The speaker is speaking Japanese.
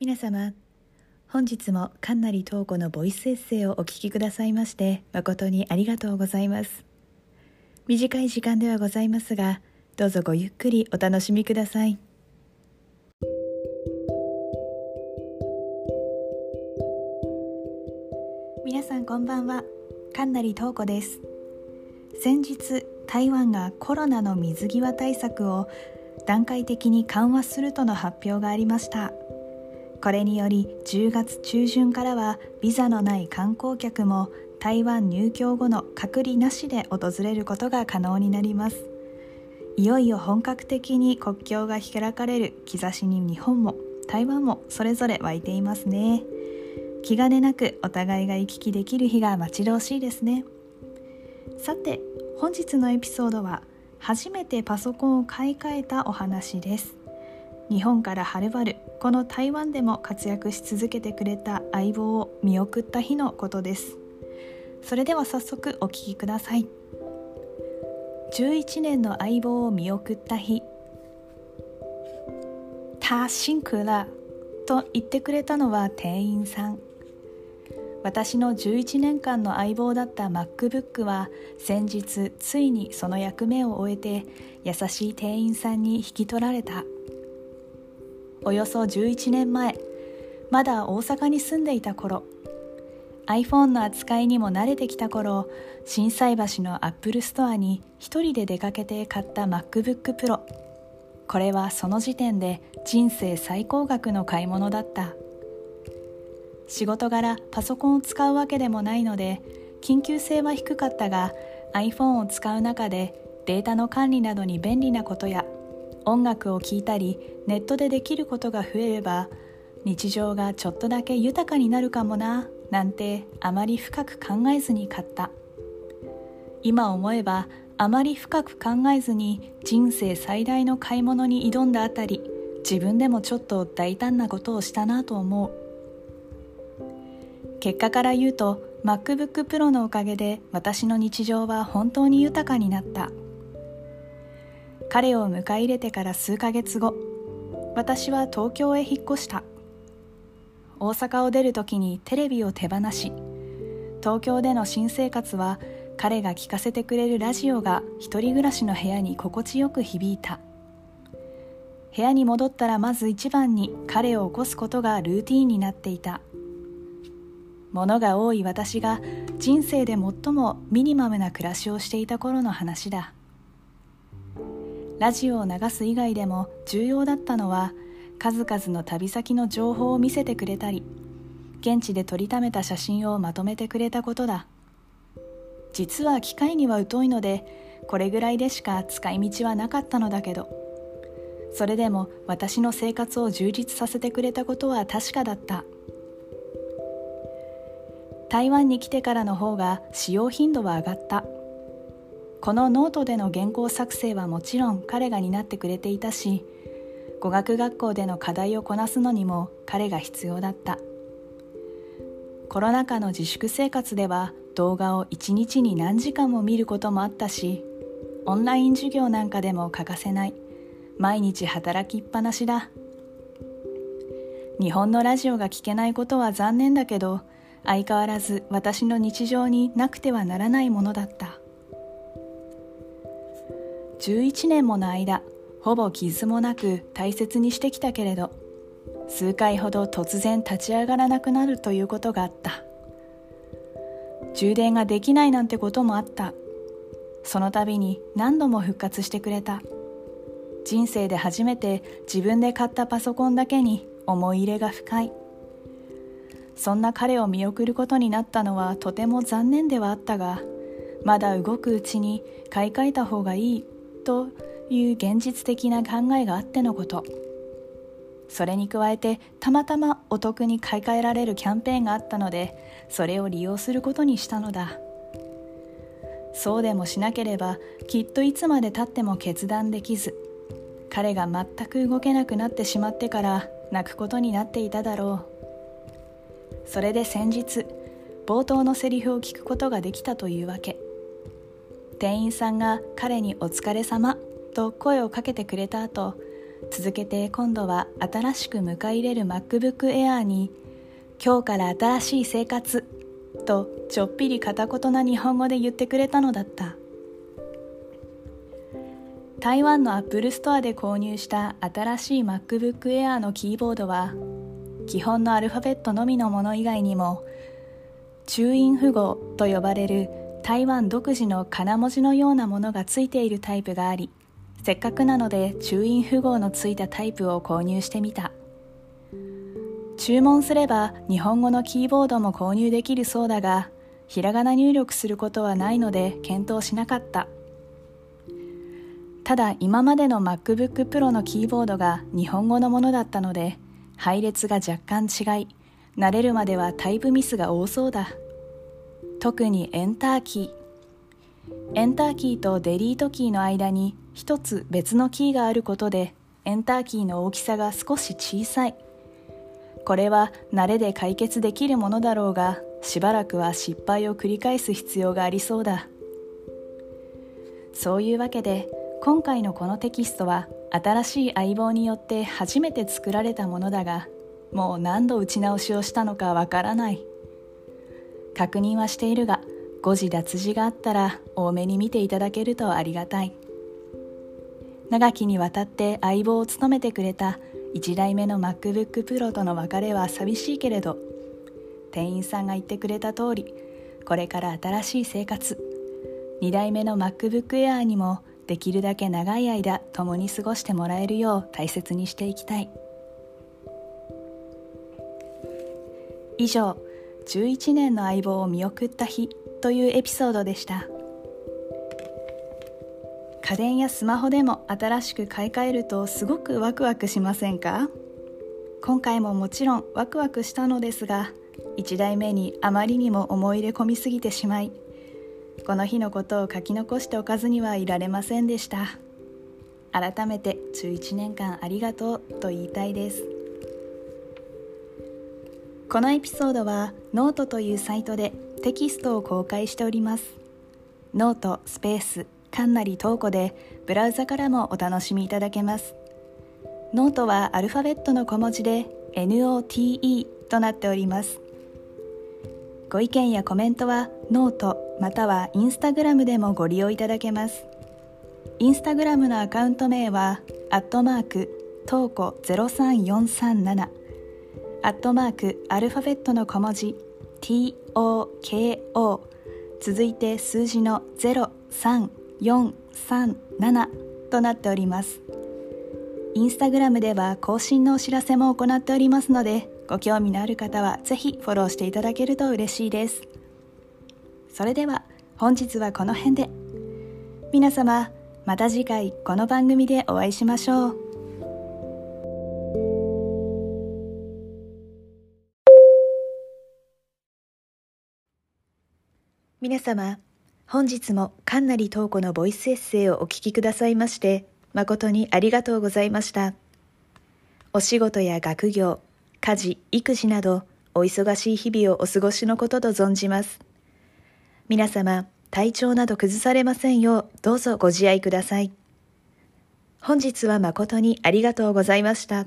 皆様本日も神成東子のボイスエッセイをお聞きくださいまして誠にありがとうございます。短い時間ではございますがどうぞごゆっくりお楽しみください。皆さんこんばんは。神成東子です。先日台湾がコロナの水際対策を段階的に緩和するとの発表がありました。これにより10月中旬からはビザのない観光客も台湾入境後の隔離なしで訪れることが可能になります。いよいよ本格的に国境が開かれる兆しに日本も台湾もそれぞれ湧いていますね。気兼ねなくお互いが行き来できる日が待ち遠しいですね。さて本日のエピソードは初めてパソコンを買い替えたお話です。日本からはるばるこの台湾でも活躍し続けてくれた相棒を見送った日のことです。それでは早速お聞きください。11年の相棒を見送った日。他辛苦了と言ってくれたのは店員さん。私の11年間の相棒だった MacBook は先日ついにその役目を終えて優しい店員さんに引き取られた。およそ11年前まだ大阪に住んでいた頃 iPhone の扱いにも慣れてきた頃心斎橋の Apple Store に一人で出かけて買った MacBook Pro これはその時点で人生最高額の買い物だった。仕事柄パソコンを使うわけでもないので緊急性は低かったが iPhone を使う中でデータの管理などに便利なことや音楽を聴いたりネットでできることが増えれば日常がちょっとだけ豊かになるかもななんてあまり深く考えずに買った。今思えばあまり深く考えずに人生最大の買い物に挑んだあたり自分でもちょっと大胆なことをしたなと思う。結果から言うと MacBook Pro のおかげで私の日常は本当に豊かになった。彼を迎え入れてから数ヶ月後私は東京へ引っ越した。大阪を出る時にテレビを手放し東京での新生活は彼が聴かせてくれるラジオが一人暮らしの部屋に心地よく響いた。部屋に戻ったらまず一番に彼を起こすことがルーティンになっていた。物が多い私が人生で最もミニマムな暮らしをしていた頃の話だ。ラジオを流す以外でも重要だったのは数々の旅先の情報を見せてくれたり現地で撮りためた写真をまとめてくれたことだ。実は機械には疎いのでこれぐらいでしか使い道はなかったのだけどそれでも私の生活を充実させてくれたことは確かだった。台湾に来てからの方が使用頻度は上がった。このノートでの原稿作成はもちろん彼が担ってくれていたし語学学校での課題をこなすのにも彼が必要だった。コロナ禍の自粛生活では動画を1日に何時間も見ることもあったしオンライン授業なんかでも欠かせない。毎日働きっぱなしだ。日本のラジオが聞けないことは残念だけど相変わらず私の日常になくてはならないものだった。11年もの間ほぼ傷もなく大切にしてきたけれど数回ほど突然立ち上がらなくなるということがあった。充電ができないなんてこともあった。その度に何度も復活してくれた。人生で初めて自分で買ったパソコンだけに思い入れが深い。そんな彼を見送ることになったのはとても残念ではあったがまだ動くうちに買い替えた方がいい。という現実的な考えがあってのこと。それに加えてたまたまお得に買い替えられるキャンペーンがあったのでそれを利用することにしたのだ。そうでもしなければきっといつまでたっても決断できず彼が全く動けなくなってしまってから泣くことになっていただろう。それで先日冒頭のセリフを聞くことができたというわけ。店員さんが彼に「お疲れ様と声をかけてくれた後続けて今度は新しく迎え入れる MacBook Air に今日から新しい生活とちょっぴり片言な日本語で言ってくれたのだった。台湾の Apple Store で購入した新しい MacBook Air のキーボードは基本のアルファベットのみのもの以外にも注音符号と呼ばれる台湾独自の金文字のようなものがついているタイプがありせっかくなので注音符号のついたタイプを購入してみた。注文すれば日本語のキーボードも購入できるそうだがひらがな入力することはないので検討しなかった。ただ今までの MacBook Pro のキーボードが日本語のものだったので配列が若干違い慣れるまではタイプミスが多そうだ。特にエンターキー。エンターキーとデリートキーの間に一つ別のキーがあることでエンターキーの大きさが少し小さい。これは慣れで解決できるものだろうがしばらくは失敗を繰り返す必要がありそうだ。そういうわけで今回のこのテキストは新しい相棒によって初めて作られたものだがもう何度打ち直しをしたのかわからない。確認はしているが誤字脱字があったら多めに見ていただけるとありがたい。長きにわたって相棒を務めてくれた1代目の MacBook Pro との別れは寂しいけれど店員さんが言ってくれた通りこれから新しい生活2代目の MacBook Air にもできるだけ長い間共に過ごしてもらえるよう大切にしていきたい。以上11年の相棒を見送った日というエピソードでした。家電やスマホでも新しく買い替えるとすごくワクワクしませんか？今回ももちろんワクワクしたのですが1台目にあまりにも思い入れ込みすぎてしまいこの日のことを書き残しておかずにはいられませんでした。改めて11年間ありがとうと言いたいです。このエピソードはノートというサイトでテキストを公開しております。ノートスペースかんなり投稿でブラウザからもお楽しみいただけます。ノートはアルファベットの小文字で NOTE となっております。ご意見やコメントはノートまたはインスタグラムでもご利用いただけます。インスタグラムのアカウント名はアットマークトーコ03437アットマークアルファベットの小文字 TOKO 続いて数字の03437となっております。インスタグラムでは更新のお知らせも行っておりますのでご興味のある方はぜひフォローしていただけると嬉しいです。それでは本日はこの辺で。皆様また次回この番組でお会いしましょう。皆様本日もかんなりとうこのボイスエッセイをお聞きくださいまして誠にありがとうございましたお仕事や学業家事、育児など、お忙しい日々をお過ごしのことと存じます。皆様、体調など崩されませんよう、どうぞご自愛ください。本日は誠にありがとうございました。